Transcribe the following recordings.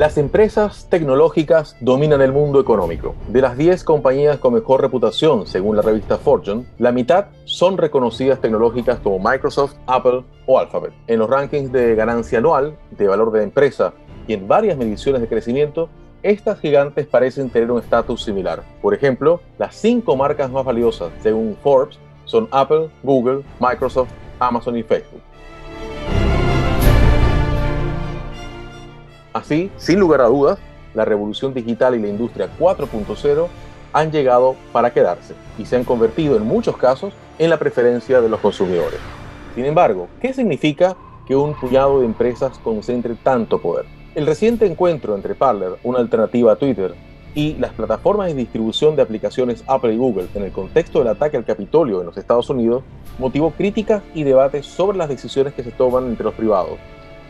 Las empresas tecnológicas dominan el mundo económico. De las 10 compañías con mejor reputación, según la revista Fortune, la mitad son reconocidas tecnológicas como Microsoft, Apple o Alphabet. En los rankings de ganancia anual, de valor de empresa y en varias mediciones de crecimiento, estas gigantes parecen tener un estatus similar. Por ejemplo, las cinco marcas más valiosas, según Forbes, son Apple, Google, Microsoft, Amazon y Facebook. Así, sin lugar a dudas, la revolución digital y la industria 4.0 han llegado para quedarse y se han convertido en muchos casos en la preferencia de los consumidores. Sin embargo, ¿qué significa que un puñado de empresas concentre tanto poder? El reciente encuentro entre Parler, una alternativa a Twitter, y las plataformas de distribución de aplicaciones Apple y Google en el contexto del ataque al Capitolio en los Estados Unidos motivó críticas y debates sobre las decisiones que se toman entre los privados,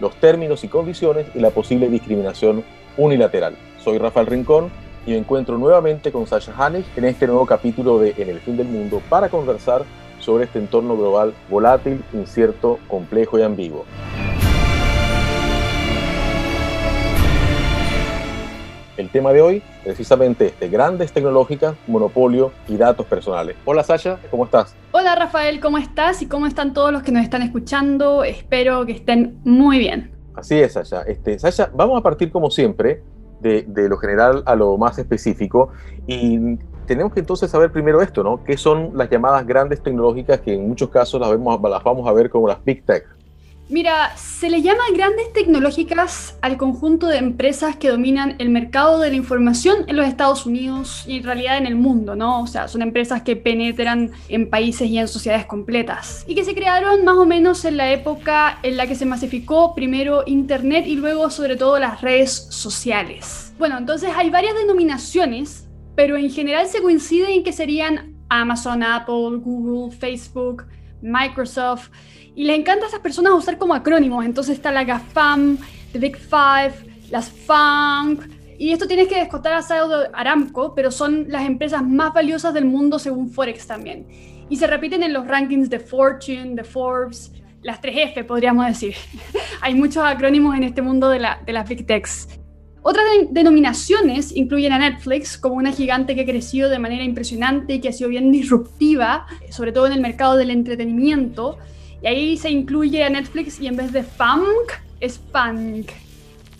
los términos y condiciones y la posible discriminación unilateral. Soy Rafael Rincón y me encuentro nuevamente con Sasha Hanisch en este nuevo capítulo de En el fin del mundo para conversar sobre este entorno global volátil, incierto, complejo y ambiguo. El tema de hoy, precisamente este, grandes tecnológicas, monopolio y datos personales. Hola Sasha, ¿cómo estás? Hola Rafael, ¿cómo estás? ¿Y cómo están todos los que nos están escuchando? Espero que estén muy bien. Así es, Sasha. Este, Sasha, vamos a partir como siempre de, de lo general a lo más específico y tenemos que entonces saber primero esto, ¿no? ¿Qué son las llamadas grandes tecnológicas que en muchos casos las, vemos, las vamos a ver como las Big Tech? Mira, se le llama grandes tecnológicas al conjunto de empresas que dominan el mercado de la información en los Estados Unidos y en realidad en el mundo, ¿no? O sea, son empresas que penetran en países y en sociedades completas y que se crearon más o menos en la época en la que se masificó primero Internet y luego sobre todo las redes sociales. Bueno, entonces hay varias denominaciones, pero en general se coincide en que serían Amazon, Apple, Google, Facebook, Microsoft y les encanta a esas personas usar como acrónimos. Entonces está la GAFAM, The Big Five, las FANG. Y esto tienes que descontar a Saudi Aramco, pero son las empresas más valiosas del mundo según Forex también. Y se repiten en los rankings de Fortune, de Forbes, las 3F podríamos decir. Hay muchos acrónimos en este mundo de, la, de las Big Techs. Otras denominaciones incluyen a Netflix como una gigante que ha crecido de manera impresionante y que ha sido bien disruptiva, sobre todo en el mercado del entretenimiento. Y ahí se incluye a Netflix y en vez de funk es funk.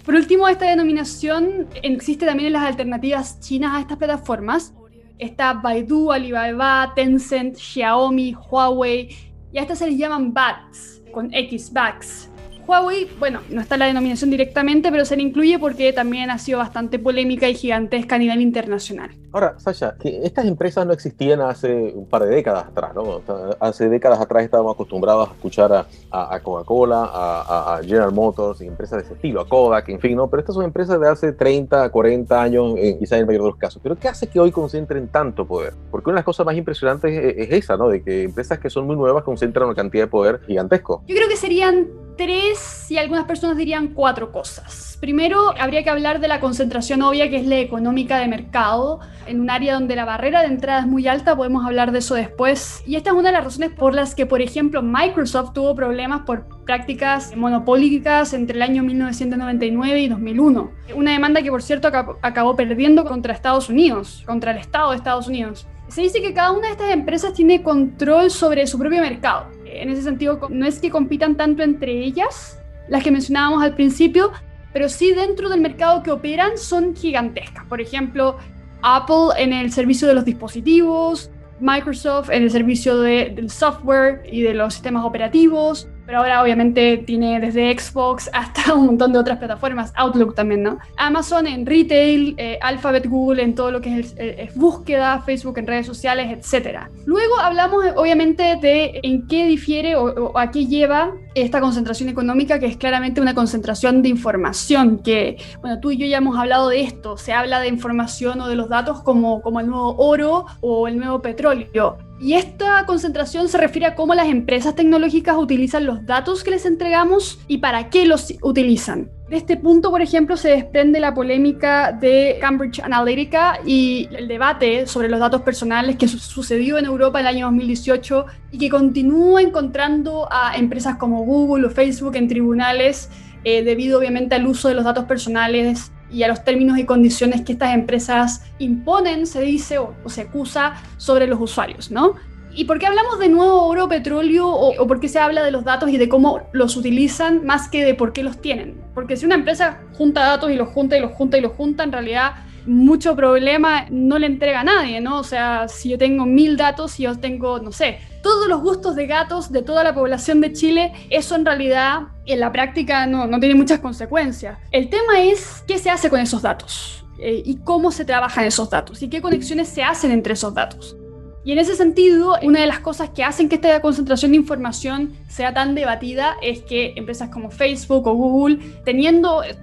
Por último, esta denominación existe también en las alternativas chinas a estas plataformas. Está Baidu, Alibaba, Tencent, Xiaomi, Huawei y a estas se les llaman BATs, con X, BATs. Huawei, bueno, no está la denominación directamente, pero se le incluye porque también ha sido bastante polémica y gigantesca a nivel internacional. Ahora, Sasha, que estas empresas no existían hace un par de décadas atrás, ¿no? Hace décadas atrás estábamos acostumbrados a escuchar a, a, Coca-Cola, a, a, General Motors y empresas de ese estilo, a Kodak, en fin, ¿no? Pero estas son empresas de hace 30, 40 años, eh, quizás en el mayor de los casos. Pero ¿qué hace que hoy concentren tanto poder? Porque una de las cosas más impresionantes es, es esa, ¿no? De que empresas que son muy nuevas concentran una cantidad de poder gigantesco. Yo creo que serían tres y algunas personas dirían cuatro cosas. Primero, habría que hablar de la concentración obvia que es la económica de mercado. En un área donde la barrera de entrada es muy alta, podemos hablar de eso después. Y esta es una de las razones por las que, por ejemplo, Microsoft tuvo problemas por prácticas monopólicas entre el año 1999 y 2001. Una demanda que, por cierto, acabó perdiendo contra Estados Unidos, contra el Estado de Estados Unidos. Se dice que cada una de estas empresas tiene control sobre su propio mercado. En ese sentido, no es que compitan tanto entre ellas, las que mencionábamos al principio, pero sí dentro del mercado que operan son gigantescas. Por ejemplo, Apple en el servicio de los dispositivos, Microsoft en el servicio de, del software y de los sistemas operativos, pero ahora obviamente tiene desde Xbox hasta un montón de otras plataformas, Outlook también, ¿no? Amazon en retail, eh, Alphabet, Google en todo lo que es, es, búsqueda, Facebook en redes sociales, etc. Luego hablamos obviamente de en qué difiere o, o, a qué lleva esta concentración económica, que es claramente una concentración de información, que, bueno, tú y yo ya hemos hablado de esto, se habla de información o de los datos como, como el nuevo oro o el nuevo petróleo. Y esta concentración se refiere a cómo las empresas tecnológicas utilizan los datos que les entregamos y para qué los utilizan. De este punto, por ejemplo, se desprende la polémica de Cambridge Analytica y el debate sobre los datos personales que sucedió en Europa en el año 2018 y que continúa encontrando a empresas como Google o Facebook en tribunales eh, debido obviamente al uso de los datos personales y a los términos y condiciones que estas empresas imponen, se dice o, se acusa sobre los usuarios, ¿no? ¿Y por qué hablamos de nuevo oro, petróleo o, por qué se habla de los datos y de cómo los utilizan más que de por qué los tienen? Porque si una empresa junta datos y los junta y los junta y los junta, en realidad mucho problema no le entrega a nadie, ¿no? O sea, si yo tengo mil datos y yo tengo, no sé, todos los gustos de gatos de toda la población de Chile, eso en realidad en la práctica no, no tiene muchas consecuencias. El tema es qué se hace con esos datos eh, y cómo se trabajan esos datos y qué conexiones se hacen entre esos datos. Y en ese sentido, una de las cosas que hacen que esta concentración de información sea tan debatida es que empresas como Facebook o Google,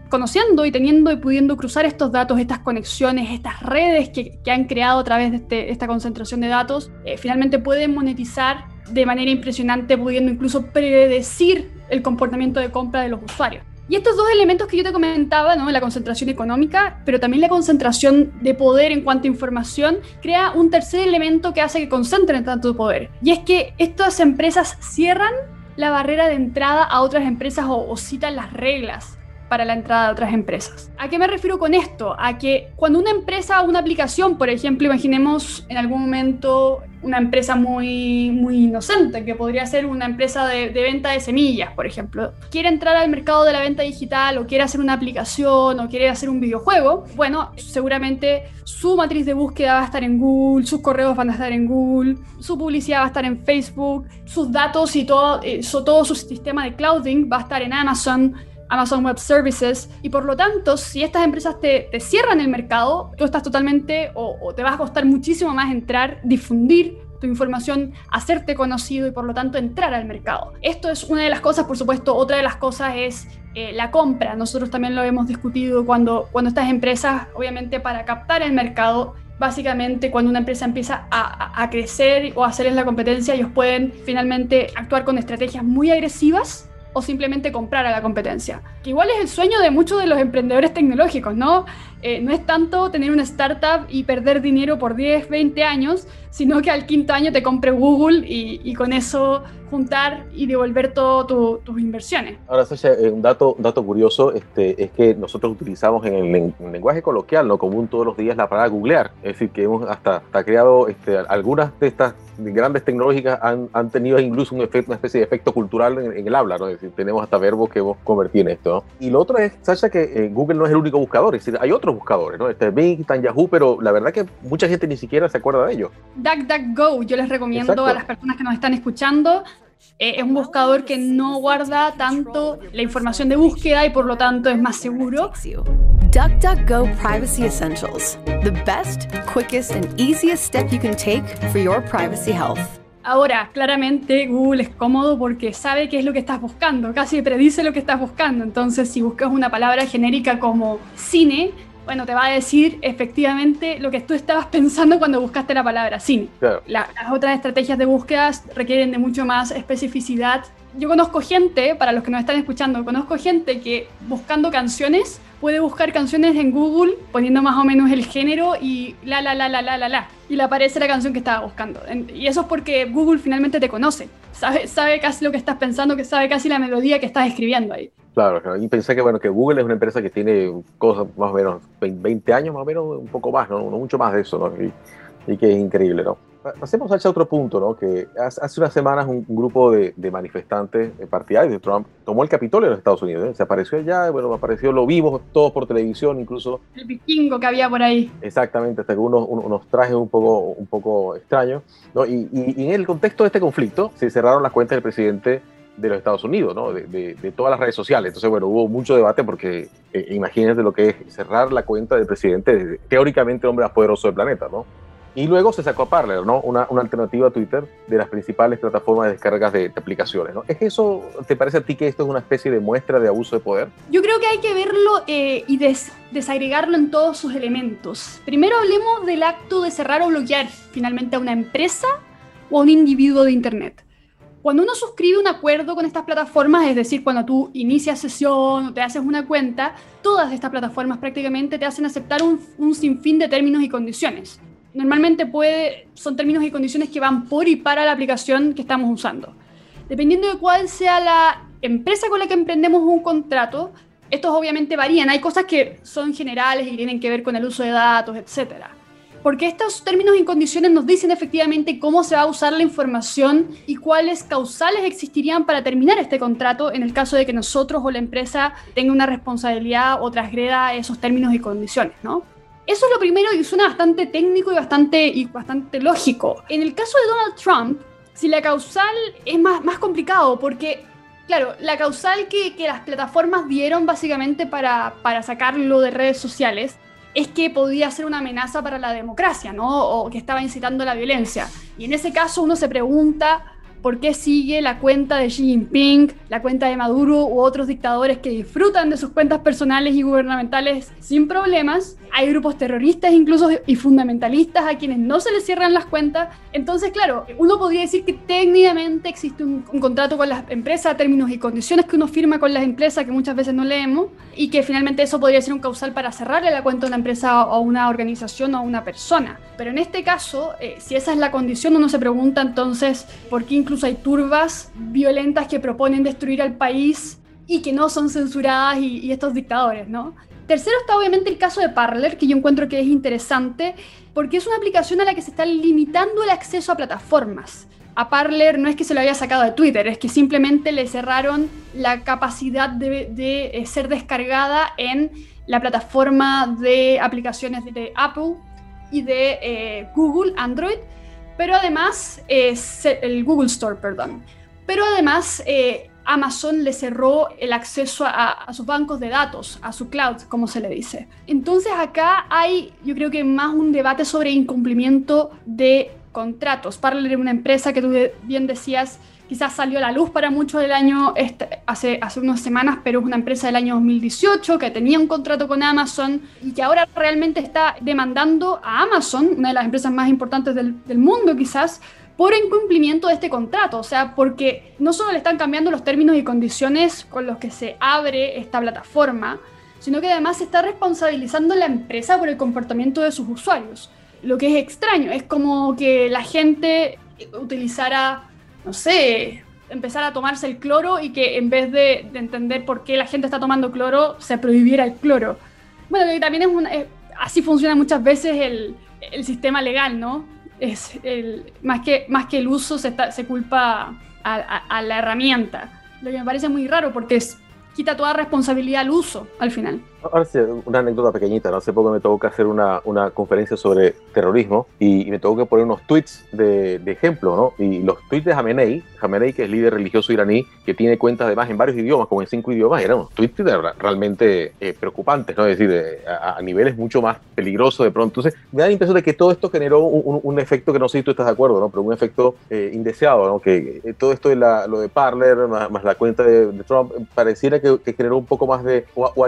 conociendo y teniendo y pudiendo cruzar estos datos, estas conexiones, estas redes que, han creado a través de este, esta concentración de datos, eh, finalmente pueden monetizar de manera impresionante, pudiendo incluso predecir el comportamiento de compra de los usuarios. Y estos dos elementos que yo te comentaba, ¿no? la concentración económica, pero también la concentración de poder en cuanto a información, crea un tercer elemento que hace que concentren tanto poder. Y es que estas empresas cierran la barrera de entrada a otras empresas o, o citan las reglas para la entrada de otras empresas. ¿A qué me refiero con esto? A que cuando una empresa, una aplicación, por ejemplo, imaginemos en algún momento una empresa muy, muy inocente, que podría ser una empresa de, venta de semillas, por ejemplo, quiere entrar al mercado de la venta digital o quiere hacer una aplicación o quiere hacer un videojuego, bueno, seguramente su matriz de búsqueda va a estar en Google, sus correos van a estar en Google, su publicidad va a estar en Facebook, sus datos y todo, eh, todo su sistema de clouding va a estar en Amazon. Amazon Web Services y por lo tanto si estas empresas te, cierran el mercado, tú estás totalmente o, te vas a costar muchísimo más entrar, difundir tu información, hacerte conocido y por lo tanto entrar al mercado. Esto es una de las cosas, por supuesto, otra de las cosas es eh, la compra. Nosotros también lo hemos discutido cuando, cuando estas empresas, obviamente para captar el mercado, básicamente cuando una empresa empieza a, a crecer o a hacerles la competencia, ellos pueden finalmente actuar con estrategias muy agresivas o simplemente comprar a la competencia. Que igual es el sueño de muchos de los emprendedores tecnológicos, ¿no? Eh, no es tanto tener una startup y perder dinero por 10, 20 años, sino que al quinto año te compre Google y, con eso juntar y devolver todas tus inversiones. Ahora, Sasha, eh, un dato, curioso este, es que nosotros utilizamos en el, lenguaje coloquial, lo común todos los días, la palabra googlear. Es decir, que hemos hasta, hasta creado este, algunas de estas grandes tecnológicas han, han tenido incluso un efecto, una especie de efecto cultural en, el habla, ¿no? Es decir, tenemos hasta verbos que hemos convertido en esto. Y lo otro es, Sasha, que eh, Google no es el único buscador, es decir, hay otros buscadores, ¿no? Este Bing, está Yahoo, pero la verdad que mucha gente ni siquiera se acuerda de ellos. DuckDuckGo, yo les recomiendo a las personas que nos están escuchando. Eh, es un buscador que no guarda tanto la información de búsqueda y por lo tanto es más seguro. DuckDuckGo Privacy Essentials, the best, quickest and easiest step you can take for your privacy health. Ahora, claramente Google es cómodo porque sabe qué es lo que estás buscando, casi predice lo que estás buscando. Entonces, si buscas una palabra genérica como cine, bueno, te va a decir efectivamente lo que tú estabas pensando cuando buscaste la palabra cine. las otras estrategias de búsqueda requieren de mucho más especificidad. Yo conozco gente, para los que nos están escuchando, conozco gente que buscando canciones puede buscar canciones en Google poniendo más o menos el género y la, la, la, la, la, la, la. Y le aparece la canción que estaba buscando. Y eso es porque Google finalmente te conoce. Sabe, sabe casi lo que estás pensando, que sabe casi la melodía que estás escribiendo ahí. Claro, y pensé que bueno que Google es una empresa que tiene cosas más o menos 20 años más o menos, un poco más, no, mucho más de eso, ¿no? Y, que es increíble, ¿no? Pasemos a otro punto, ¿no? Que hace unas semanas un, grupo de, manifestantes partidarios de Trump tomó el Capitolio de los Estados Unidos. ¿eh? Se apareció allá, bueno, apareció, lo vimos todos por televisión, incluso. El vikingo que había por ahí. Exactamente, hasta unos, unos trajes un poco, un poco extraños, ¿no? Y, y en el contexto de este conflicto se cerraron las cuentas del presidente de los Estados Unidos, de, todas las redes sociales. Entonces, bueno, hubo mucho debate porque eh, imagínense lo que es cerrar la cuenta del presidente, teóricamente el hombre más poderoso del planeta, ¿no? Y luego se sacó a Parler, ¿no? Una, alternativa a Twitter de las principales plataformas de descargas de, aplicaciones. ¿Es eso, te parece a ti que esto es una especie de muestra de abuso de poder? Yo creo que hay que verlo eh, y desagregarlo en todos sus elementos. Primero hablemos del acto de cerrar o bloquear finalmente a una empresa o a un individuo de Internet. Cuando uno suscribe un acuerdo con estas plataformas, es decir, cuando tú inicias sesión o te haces una cuenta, todas estas plataformas prácticamente te hacen aceptar un, sinfín de términos y condiciones. Normalmente puede, son términos y condiciones que van por y para la aplicación que estamos usando. Dependiendo de cuál sea la empresa con la que emprendemos un contrato, Estos obviamente varían, hay cosas que son generales y tienen que ver con el uso de datos, etcétera porque estos términos y condiciones nos dicen efectivamente cómo se va a usar la información y cuáles causales existirían para terminar este contrato en el caso de que nosotros o la empresa tenga una responsabilidad o transgreda esos términos y condiciones, ¿no? Eso es lo primero y suena bastante técnico y bastante, y bastante lógico. En el caso de Donald Trump, si la causal es más, más complicado porque Claro, la causal que, que, las plataformas dieron básicamente para, para sacarlo de redes sociales es que podía ser una amenaza para la democracia, ¿no? O que estaba incitando a la violencia. Y en ese caso uno se pregunta por qué sigue la cuenta de Xi Jinping, la cuenta de Maduro u otros dictadores que disfrutan de sus cuentas personales y gubernamentales sin problemas hay grupos terroristas incluso y fundamentalistas a quienes no se les cierran las cuentas. Entonces, claro, uno podría decir que técnicamente existe un, contrato con las empresas, términos y condiciones que uno firma con las empresas que muchas veces no leemos y que finalmente eso podría ser un causal para cerrarle la cuenta a una empresa o a una organización o a una persona. Pero en este caso, eh, si esa es la condición, uno se pregunta entonces por qué incluso hay turbas violentas que proponen destruir al país y que no son censuradas y, estos dictadores, ¿no? Tercero está obviamente el caso de Parler, que yo encuentro que es interesante, porque es una aplicación a la que se está limitando el acceso a plataformas. A Parler no es que se lo haya sacado de Twitter, es que simplemente le cerraron la capacidad de, eh, ser descargada en la plataforma de aplicaciones de Apple y de eh, Google, Android, pero además, el Google Store, perdón. Pero además, eh, Amazon le cerró el acceso a, sus bancos de datos, a su cloud, como se le dice. Entonces acá hay, yo creo que más un debate sobre incumplimiento de contratos. Parler es una empresa que tú bien decías, quizás salió a la luz para muchos del año, este, hace, hace unas semanas, pero es una empresa del año 2018 que tenía un contrato con Amazon y que ahora realmente está demandando a Amazon, una de las empresas más importantes del, del mundo quizás, por incumplimiento de este contrato, o sea, porque no solo le están cambiando los términos y condiciones con los que se abre esta plataforma, sino que además se está responsabilizando la empresa por el comportamiento de sus usuarios. Lo que es extraño, es como que la gente utilizara, no sé, empezar a tomarse el cloro y que en vez de, entender por qué la gente está tomando cloro, se prohibiera el cloro. Bueno, también es, así funciona muchas veces el, el sistema legal, ¿no? es el, más, que, más que el uso se, culpa a, a, la herramienta. Lo que me parece muy raro porque es, quita toda responsabilidad al uso al final. Ahora sí, una anécdota pequeñita, ¿no? Hace poco me tocó hacer una, una conferencia sobre terrorismo y, me tocó que poner unos tweets de, ejemplo, ¿no? Y los tweets de Jamenei, Jamenei que es líder religioso iraní, que tiene cuentas además en varios idiomas, como en cinco idiomas, eran unos tweets realmente eh, preocupantes, ¿no? Es decir, a, niveles mucho más peligrosos de pronto. Entonces, me da la impresión de que todo esto generó un, efecto que no sé si tú estás de acuerdo, ¿no? Pero un efecto eh, indeseado, ¿no? Que eh, todo esto de la, lo de Parler, más, la cuenta de, Trump, pareciera que, generó un poco más de, o, o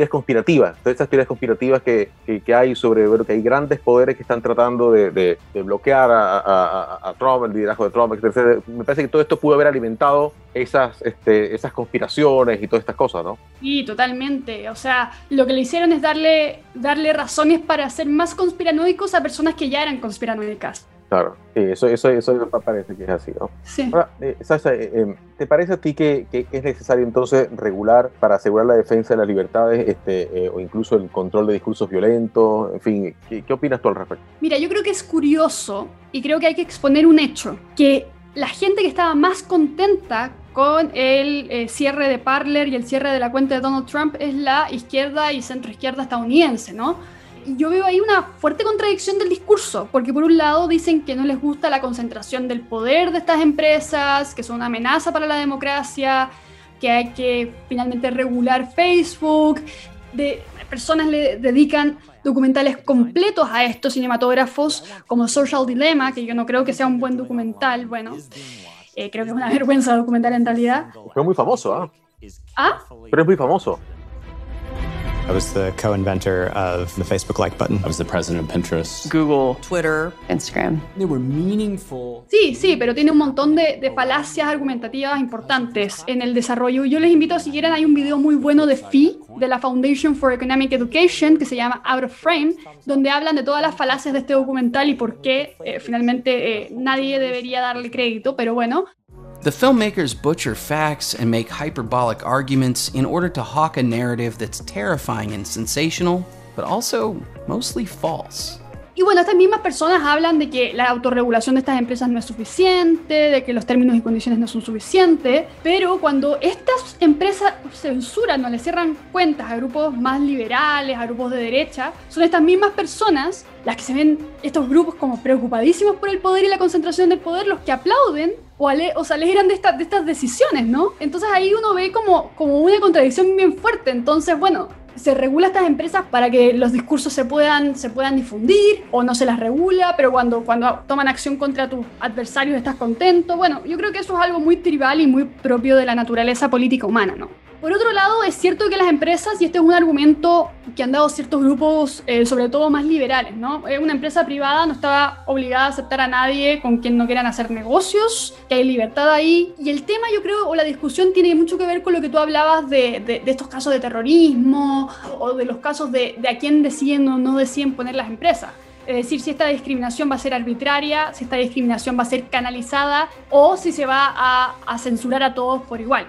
teorías conspirativas, todas esas teorías conspirativas que, que, hay sobre bueno, que hay grandes poderes que están tratando de, de, bloquear a, a, a, Trump, el liderazgo de Trump, etc. Me parece que todo esto pudo haber alimentado esas, este, esas conspiraciones y todas estas cosas, ¿no? Sí, totalmente. O sea, lo que le hicieron es darle, darle razones para ser más conspiranoicos a personas que ya eran conspiranoicas. Claro, sí, eso, eso, eso parece que es así, ¿no? Sí. Ahora, eh, Sasha, eh, em, ¿te parece a ti que, que, es necesario entonces regular para asegurar la defensa de las libertades este, eh, o incluso el control de discursos violentos? En fin, ¿qué, ¿qué opinas tú al respecto? Mira, yo creo que es curioso y creo que hay que exponer un hecho, que la gente que estaba más contenta con el eh, cierre de Parler y el cierre de la cuenta de Donald Trump es la izquierda y centroizquierda estadounidense, ¿no? Yo veo ahí una fuerte contradicción del discurso, porque por un lado dicen que no les gusta la concentración del poder de estas empresas, que son una amenaza para la democracia, que hay que finalmente regular Facebook, de personas le dedican documentales completos a estos cinematógrafos, como Social Dilemma, que yo no creo que sea un buen documental, bueno, eh, creo que es una vergüenza documental en realidad. Pero es muy famoso, ¿ah? ¿Ah? Pero es muy famoso. I was the co-inventor of the Facebook like button. I was the president of Pinterest. Google, Twitter, Instagram. They were meaningful. Sí, sí, pero tiene un montón de, de, falacias argumentativas importantes en el desarrollo. Yo les invito, si quieren, hay un video muy bueno de FI, de la Foundation for Economic Education, que se llama Out of Frame, donde hablan de todas las falacias de este documental y por qué eh, finalmente eh, nadie debería darle crédito, pero bueno, The filmmakers butcher facts and make hyperbolic arguments in order to hawk a narrative that's terrifying and sensational, but also mostly false. Y bueno, estas mismas personas hablan de que la autorregulación de estas empresas no es suficiente, de que los términos y condiciones no son suficientes, pero cuando estas empresas censuran o le cierran cuentas a grupos más liberales, a grupos de derecha, son estas mismas personas las que se ven estos grupos como preocupadísimos por el poder y la concentración del poder, los que aplauden o, ale, o se alegran de, de estas decisiones, ¿no? Entonces ahí uno ve como, como una contradicción bien fuerte. Entonces, bueno, se regula estas empresas para que los discursos se puedan, se puedan difundir o no se las regula, pero cuando, cuando toman acción contra tus adversarios estás contento. Bueno, yo creo que eso es algo muy tribal y muy propio de la naturaleza política humana, ¿no? Por otro lado, es cierto que las empresas, y este es un argumento que han dado ciertos grupos, eh, sobre todo más liberales, ¿no? Eh, una empresa privada no está obligada a aceptar a nadie con quien no quieran hacer negocios, que hay libertad ahí. Y el tema, yo creo, o la discusión tiene mucho que ver con lo que tú hablabas de, de, de estos casos de terrorismo o de los casos de, de a quién deciden o no deciden poner las empresas. Es decir, si esta discriminación va a ser arbitraria, si esta discriminación va a ser canalizada o si se va a, a censurar a todos por igual.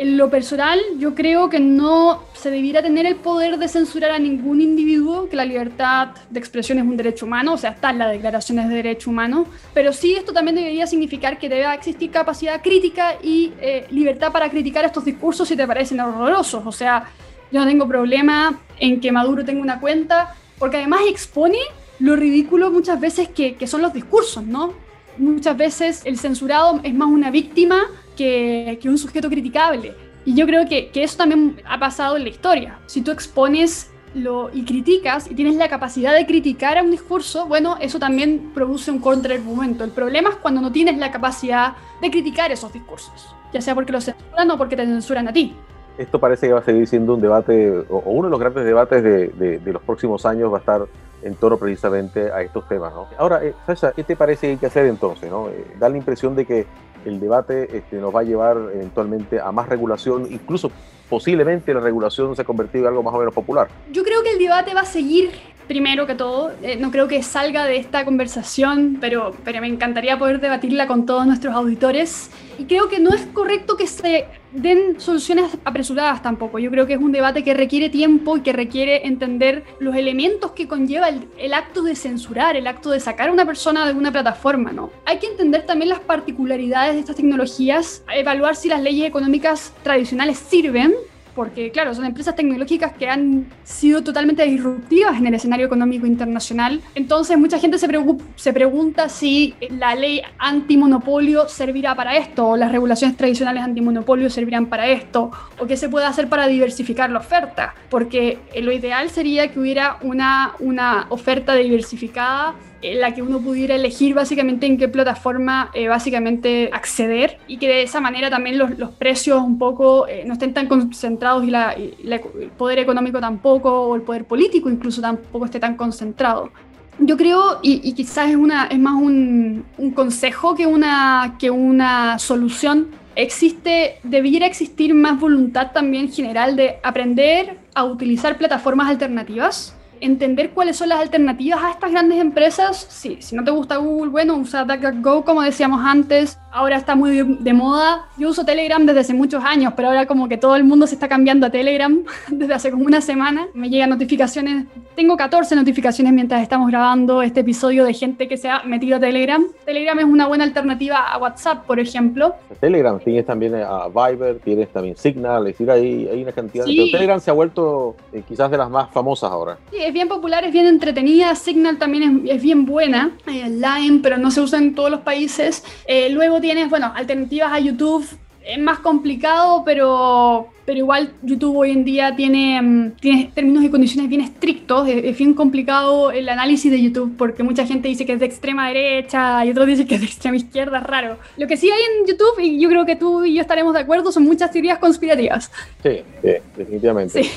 En lo personal, yo creo que no se debiera tener el poder de censurar a ningún individuo, que la libertad de expresión es un derecho humano, o sea, está en las declaraciones de derechos humanos, pero sí esto también debería significar que debe existir capacidad crítica y eh, libertad para criticar estos discursos si te parecen horrorosos. O sea, yo no tengo problema en que Maduro tenga una cuenta, porque además expone lo ridículo muchas veces que son los discursos, ¿no? Muchas veces el censurado es más una víctima que, que un sujeto criticable. Y yo creo que, que, eso también ha pasado en la historia. Si tú expones lo, y criticas y tienes la capacidad de criticar a un discurso, bueno, eso también produce un contraargumento. El problema es cuando no tienes la capacidad de criticar esos discursos, ya sea porque los censuran o porque te censuran a ti. Esto parece que va a seguir siendo un debate, o, o uno de los grandes debates de, de, de, los próximos años va a estar en torno precisamente a estos temas. ¿no? Ahora, eh, Sasha, ¿qué te parece que hay que hacer entonces? ¿no? Eh, da la impresión de que el debate este, nos va a llevar eventualmente a más regulación, incluso posiblemente la regulación se ha convertido en algo más o menos popular. Yo creo que el debate va a seguir primero que todo. Eh, no creo que salga de esta conversación, pero, pero me encantaría poder debatirla con todos nuestros auditores. Y creo que no es correcto que se den soluciones apresuradas tampoco. Yo creo que es un debate que requiere tiempo y que requiere entender los elementos que conlleva el, el acto de censurar, el acto de sacar a una persona de una plataforma, ¿no? Hay que entender también las particularidades de estas tecnologías, evaluar si las leyes económicas tradicionales sirven porque claro, son empresas tecnológicas que han sido totalmente disruptivas en el escenario económico internacional. Entonces mucha gente se, se pregunta si la ley antimonopolio servirá para esto, o las regulaciones tradicionales antimonopolio servirán para esto, o qué se puede hacer para diversificar la oferta, porque lo ideal sería que hubiera una, una oferta diversificada en la que uno pudiera elegir básicamente en qué plataforma eh, básicamente acceder y que de esa manera también los, los precios un poco eh, no estén tan concentrados y, el poder económico tampoco o el poder político incluso tampoco esté tan concentrado. Yo creo, y, y quizás es, una, es más un, un consejo que una, que una solución, existe, debiera existir más voluntad también general de aprender a utilizar plataformas alternativas entender cuáles son las alternativas a estas grandes empresas. Sí, si no te gusta Google, bueno, usa DuckDuckGo como decíamos antes. Ahora está muy de moda. Yo uso Telegram desde hace muchos años, pero ahora como que todo el mundo se está cambiando a Telegram desde hace como una semana. Me llegan notificaciones. Tengo 14 notificaciones mientras estamos grabando este episodio de gente que se ha metido a Telegram. Telegram es una buena alternativa a WhatsApp, por ejemplo. Telegram tienes también a Viber, tienes también Signal, es decir, hay, hay una cantidad. Sí. Pero Telegram se ha vuelto eh, quizás de las más famosas ahora. Sí, es bien popular, es bien entretenida. Signal también es, es bien buena. Eh, Line, pero no se usa en todos los países. Eh, luego tienes, bueno, alternativas a YouTube. Es más complicado, pero, pero igual YouTube hoy en día tiene, tiene términos y condiciones bien estrictos. Es, es, bien complicado el análisis de YouTube porque mucha gente dice que es de extrema derecha y otros dicen que es de extrema izquierda. Es raro. Lo que sí hay en YouTube, y yo creo que tú y yo estaremos de acuerdo, son muchas teorías conspirativas. Sí, sí definitivamente. Sí.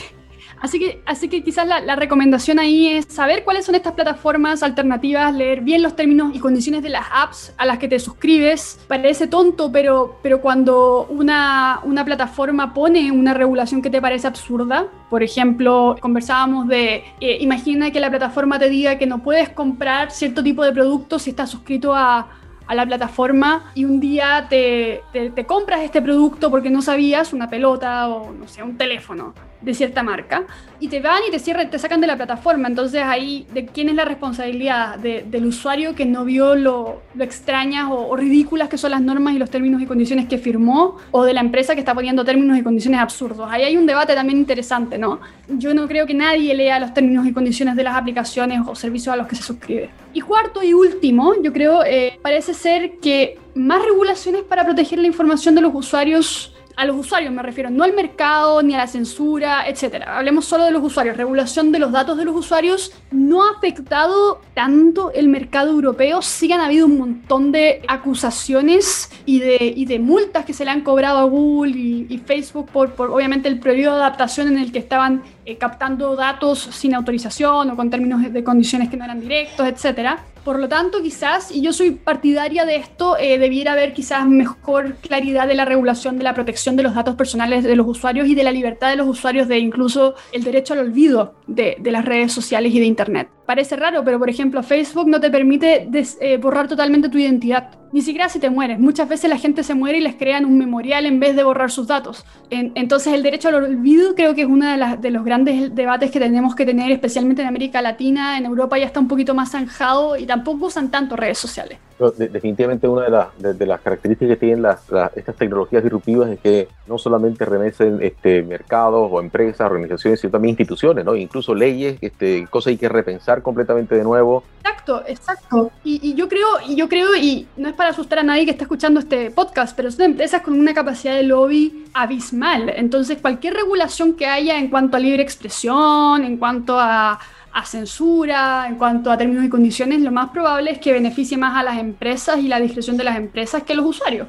Así que, así que quizás la, la, recomendación ahí es saber cuáles son estas plataformas alternativas, leer bien los términos y condiciones de las apps a las que te suscribes. Parece tonto, pero, pero cuando una, una plataforma pone una regulación que te parece absurda, por ejemplo, conversábamos de, eh, imagina que la plataforma te diga que no puedes comprar cierto tipo de productos si estás suscrito a, a la plataforma y un día te, te, te compras este producto porque no sabías, una pelota o no sé, un teléfono de cierta marca y te van y te cierran, te sacan de la plataforma. Entonces ahí, ¿de quién es la responsabilidad? De, del usuario que no vio lo, lo extrañas o, o, ridículas que son las normas y los términos y condiciones que firmó o de la empresa que está poniendo términos y condiciones absurdos. Ahí hay un debate también interesante, ¿no? Yo no creo que nadie lea los términos y condiciones de las aplicaciones o servicios a los que se suscribe. Y cuarto y último, yo creo, eh, parece ser que más regulaciones para proteger la información de los usuarios a los usuarios me refiero, no al mercado ni a la censura, etcétera. Hablemos solo de los usuarios. Regulación de los datos de los usuarios no ha afectado tanto el mercado europeo. Sí han habido un montón de acusaciones y de, y de multas que se le han cobrado a Google y, Facebook por, por, obviamente, el periodo de adaptación en el que estaban eh, captando datos sin autorización o con términos de condiciones que no eran directos, etcétera. Por lo tanto, quizás, y yo soy partidaria de esto, eh, debiera haber quizás mejor claridad de la regulación de la protección de los datos personales de los usuarios y de la libertad de los usuarios de incluso el derecho al olvido de las redes sociales y de Internet. Parece raro, pero por ejemplo Facebook no te permite des, eh, borrar totalmente tu identidad, ni siquiera si te mueres. Muchas veces la gente se muere y les crean un memorial en vez de borrar sus datos. En, entonces el derecho al olvido creo que es uno de, las, de los grandes debates que tenemos que tener, especialmente en América Latina, en Europa ya está un poquito más zanjado y tampoco usan tanto redes sociales. De, definitivamente una de, la, de, de, las características que tienen las, estas tecnologías disruptivas es que no solamente remecen este, mercados o empresas, organizaciones, sino también instituciones, ¿no? incluso leyes, este, cosas hay que repensar completamente de nuevo. Exacto, exacto. Y, yo creo, y yo creo, y no es para asustar a nadie que está escuchando este podcast, pero son empresas con una capacidad de lobby abismal. Entonces, cualquier regulación que haya en cuanto a libre expresión, en cuanto a a censura, en cuanto a términos y condiciones, lo más probable es que beneficie más a las empresas y la discreción de las empresas que a los usuarios.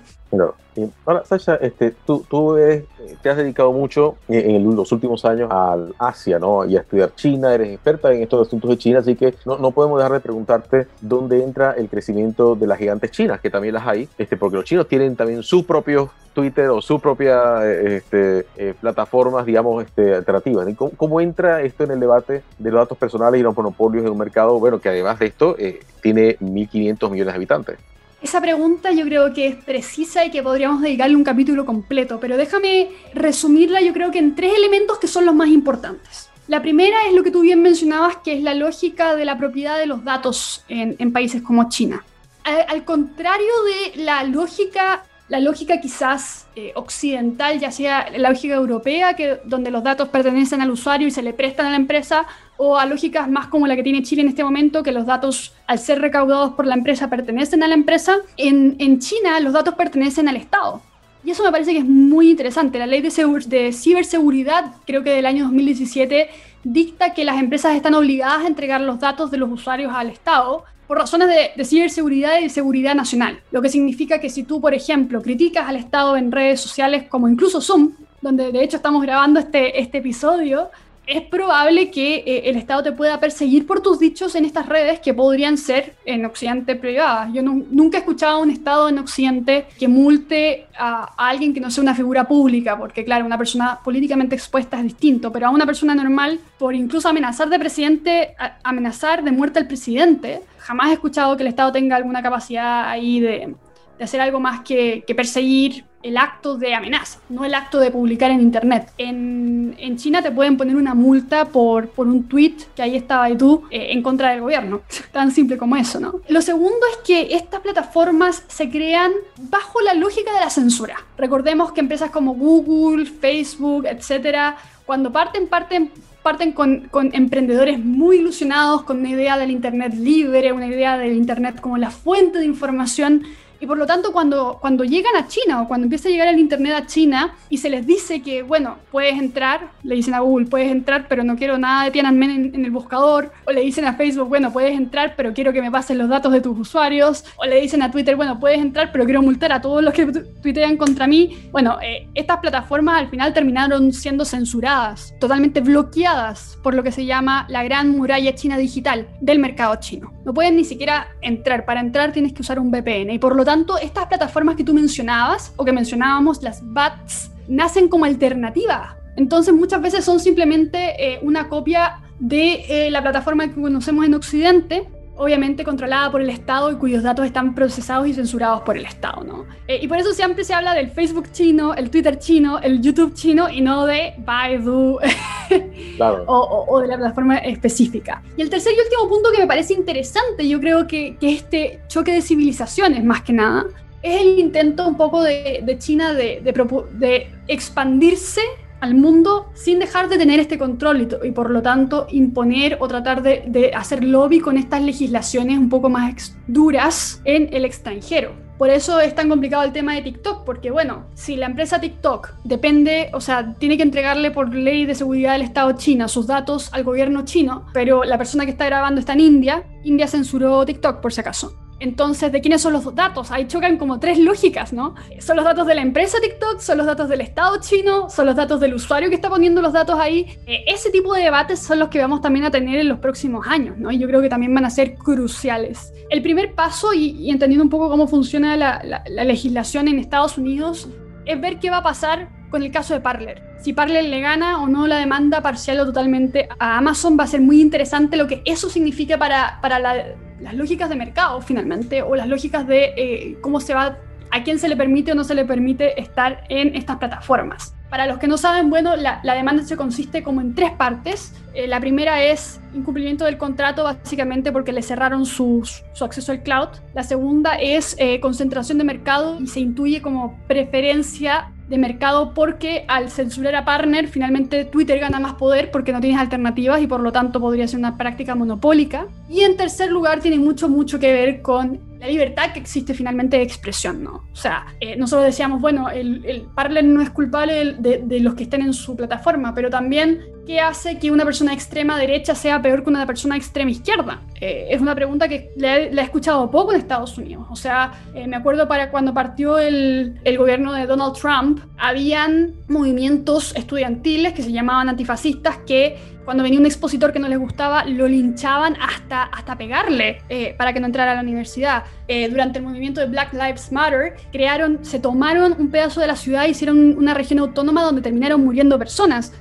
Y ahora, Sasha, este, tú, tú eres, te has dedicado mucho en, los últimos años al Asia, ¿no? Y a estudiar China, eres experta en estos asuntos de China, así que no, no podemos dejar de preguntarte dónde entra el crecimiento de las gigantes chinas, que también las hay, este, porque los chinos tienen también sus propios Twitter o su propia este, eh, plataformas, digamos, este, alternativas. ¿Cómo, ¿Cómo, entra esto en el debate de los datos personales y los monopolios en un mercado, bueno, que además de esto eh, tiene 1.500 millones de habitantes? Esa pregunta yo creo que es precisa y que podríamos dedicarle un capítulo completo, pero déjame resumirla yo creo que en tres elementos que son los más importantes. La primera es lo que tú bien mencionabas, que es la lógica de la propiedad de los datos en, países como China. Al, contrario de la lógica, la lógica quizás eh, occidental, ya sea la lógica europea, que, donde los datos pertenecen al usuario y se le prestan a la empresa, o a lógicas más como la que tiene Chile en este momento, que los datos, al ser recaudados por la empresa, pertenecen a la empresa. En, China, los datos pertenecen al Estado. Y eso me parece que es muy interesante. La ley de, de, ciberseguridad, creo que del año 2017, dicta que las empresas están obligadas a entregar los datos de los usuarios al Estado por razones de, ciberseguridad y seguridad nacional. Lo que significa que si tú, por ejemplo, criticas al Estado en redes sociales como incluso Zoom, donde de hecho estamos grabando este, este episodio, es probable que eh, el Estado te pueda perseguir por tus dichos en estas redes que podrían ser en Occidente privadas. Yo nunca he escuchado a un Estado en Occidente que multe a, alguien que no sea una figura pública, porque claro, una persona políticamente expuesta es distinto, pero a una persona normal, por incluso amenazar de presidente, amenazar de muerte al presidente, jamás he escuchado que el Estado tenga alguna capacidad ahí de, hacer algo más que, perseguir el acto de amenaza, no el acto de publicar en Internet. En, en China te pueden poner una multa por, por un tweet, que ahí estaba y tú, eh, en contra del gobierno. Tan simple como eso, ¿no? Lo segundo es que estas plataformas se crean bajo la lógica de la censura. Recordemos que empresas como Google, Facebook, etcétera, cuando parten, parten parten con, con, emprendedores muy ilusionados, con una idea del Internet libre, una idea del Internet como la fuente de información y por lo tanto, cuando, cuando llegan a China o cuando empieza a llegar el Internet a China y se les dice que, bueno, puedes entrar, le dicen a Google, puedes entrar, pero no quiero nada de Tiananmen en, el buscador, o le dicen a Facebook, bueno, puedes entrar, pero quiero que me pasen los datos de tus usuarios, o le dicen a Twitter, bueno, puedes entrar, pero quiero multar a todos los que tuitean contra mí. Bueno, eh, estas plataformas al final terminaron siendo censuradas, totalmente bloqueadas por lo que se llama la gran muralla china digital del mercado chino. No pueden ni siquiera entrar. Para entrar tienes que usar un VPN y por lo tanto estas plataformas que tú mencionabas o que mencionábamos, las BATs, nacen como alternativa. Entonces muchas veces son simplemente eh, una copia de eh, la plataforma que conocemos en Occidente, obviamente controlada por el Estado y cuyos datos están procesados y censurados por el Estado, ¿no? Eh, y por eso siempre se habla del Facebook chino, el Twitter chino, el YouTube chino y no de Baidu o, de la plataforma específica. Y el tercer y último punto que me parece interesante, yo creo que, que este choque de civilizaciones más que nada, es el intento un poco de, de China de, de, de expandirse al mundo sin dejar de tener este control y, por lo tanto imponer o tratar de, hacer lobby con estas legislaciones un poco más duras en el extranjero. Por eso es tan complicado el tema de TikTok, porque bueno, si la empresa TikTok depende, o sea, tiene que entregarle por ley de seguridad del Estado chino sus datos al gobierno chino, pero la persona que está grabando está en India, India censuró TikTok por si acaso. Entonces, ¿de quiénes son los datos? Ahí chocan como tres lógicas, ¿no? ¿Son los datos de la empresa TikTok? ¿Son los datos del Estado chino? ¿Son los datos del usuario que está poniendo los datos ahí? Eh, ese tipo de debates son los que vamos también a tener en los próximos años, ¿no? Y yo creo que también van a ser cruciales. El primer paso, y, entendiendo un poco cómo funciona la, legislación en Estados Unidos, es ver qué va a pasar con el caso de Parler. Si Parler le gana o no la demanda parcial o totalmente a Amazon, va a ser muy interesante lo que eso significa para, para la las lógicas de mercado finalmente, o las lógicas de eh, cómo se va, a quién se le permite o no se le permite estar en estas plataformas. Para los que no saben, bueno, la, demanda se consiste como en tres partes. Eh, la primera es incumplimiento del contrato, básicamente porque le cerraron su acceso al cloud. La segunda es eh, concentración de mercado y se intuye como preferencia de mercado porque al censurar a partner finalmente Twitter gana más poder porque no tienes alternativas y por lo tanto podría ser una práctica monopólica. Y en tercer lugar tiene mucho, mucho que ver con la libertad que existe finalmente de expresión, ¿no? O sea, eh, nosotros decíamos, bueno, el, el Parler no es culpable de, de, los que estén en su plataforma, pero también, ¿qué hace que una persona extrema derecha sea peor que una persona extrema izquierda? Eh, es una pregunta que la he, escuchado poco en Estados Unidos. O sea, eh, me acuerdo para cuando partió el, el gobierno de Donald Trump, habían movimientos estudiantiles que se llamaban antifascistas que cuando venía un expositor que no les gustaba, lo linchaban hasta, hasta pegarle eh, para que no entrara a la universidad. Eh, durante el movimiento de Black Lives Matter, crearon, se tomaron un pedazo de la ciudad, hicieron una región autónoma donde terminaron muriendo personas.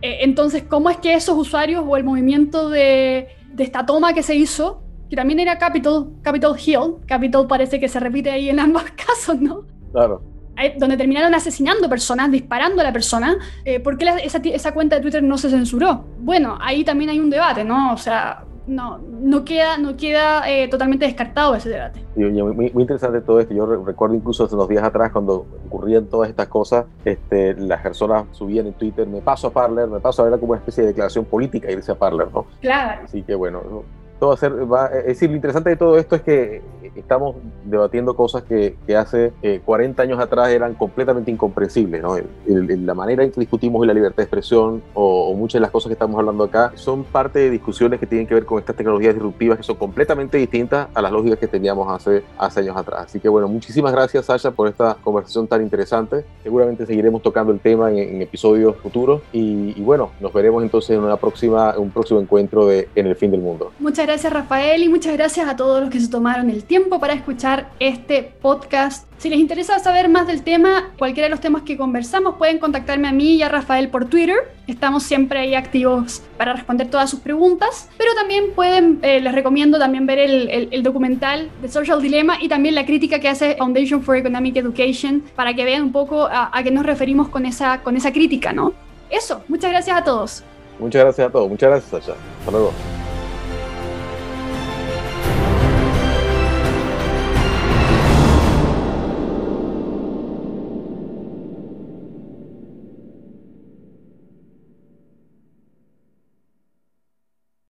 Eh, entonces, ¿cómo es que esos usuarios o el movimiento de, de esta toma que se hizo, que también era Capitol, Capitol Hill, Capitol parece que se repite ahí en ambos casos, ¿no? Claro donde terminaron asesinando personas, disparando a la persona, eh, ¿por qué esa, cuenta de Twitter no se censuró? Bueno, ahí también hay un debate, ¿no? O sea, no, no queda, no queda eh, totalmente descartado ese debate. muy, interesante todo esto. Yo recuerdo incluso hace unos días atrás cuando ocurrían todas estas cosas, este, las personas subían en Twitter, me paso a Parler, me paso a ver como una especie de declaración política irse a Parler, ¿no? Claro. Así que bueno, todo hacer, va, es decir, lo interesante de todo esto es que estamos debatiendo cosas que, hace 40 eh, años atrás eran completamente incomprensibles. ¿no? la manera en que discutimos la libertad de expresión o, muchas de las cosas que estamos hablando acá son parte de discusiones que tienen que ver con estas tecnologías disruptivas que son completamente distintas a las lógicas que teníamos hace, hace años atrás. Así que bueno, muchísimas gracias Sasha por esta conversación tan interesante. Seguramente seguiremos tocando el tema en, episodios futuros y, y, bueno, nos veremos entonces en una próxima, un próximo encuentro de En el fin del mundo. Muchas gracias Rafael y muchas gracias a todos los que se tomaron el tiempo para escuchar este podcast. Si les interesa saber más del tema, cualquiera de los temas que conversamos, pueden contactarme a mí y a Rafael por Twitter. Estamos siempre ahí activos para responder todas sus preguntas. Pero también pueden, eh, les recomiendo también ver el, documental de Social Dilemma y también la crítica que hace Foundation for Economic Education para que vean un poco a, a qué nos referimos con esa, con esa crítica, ¿no? Eso, muchas gracias a todos. Muchas gracias a todos. Muchas gracias, Sasha. Hasta luego.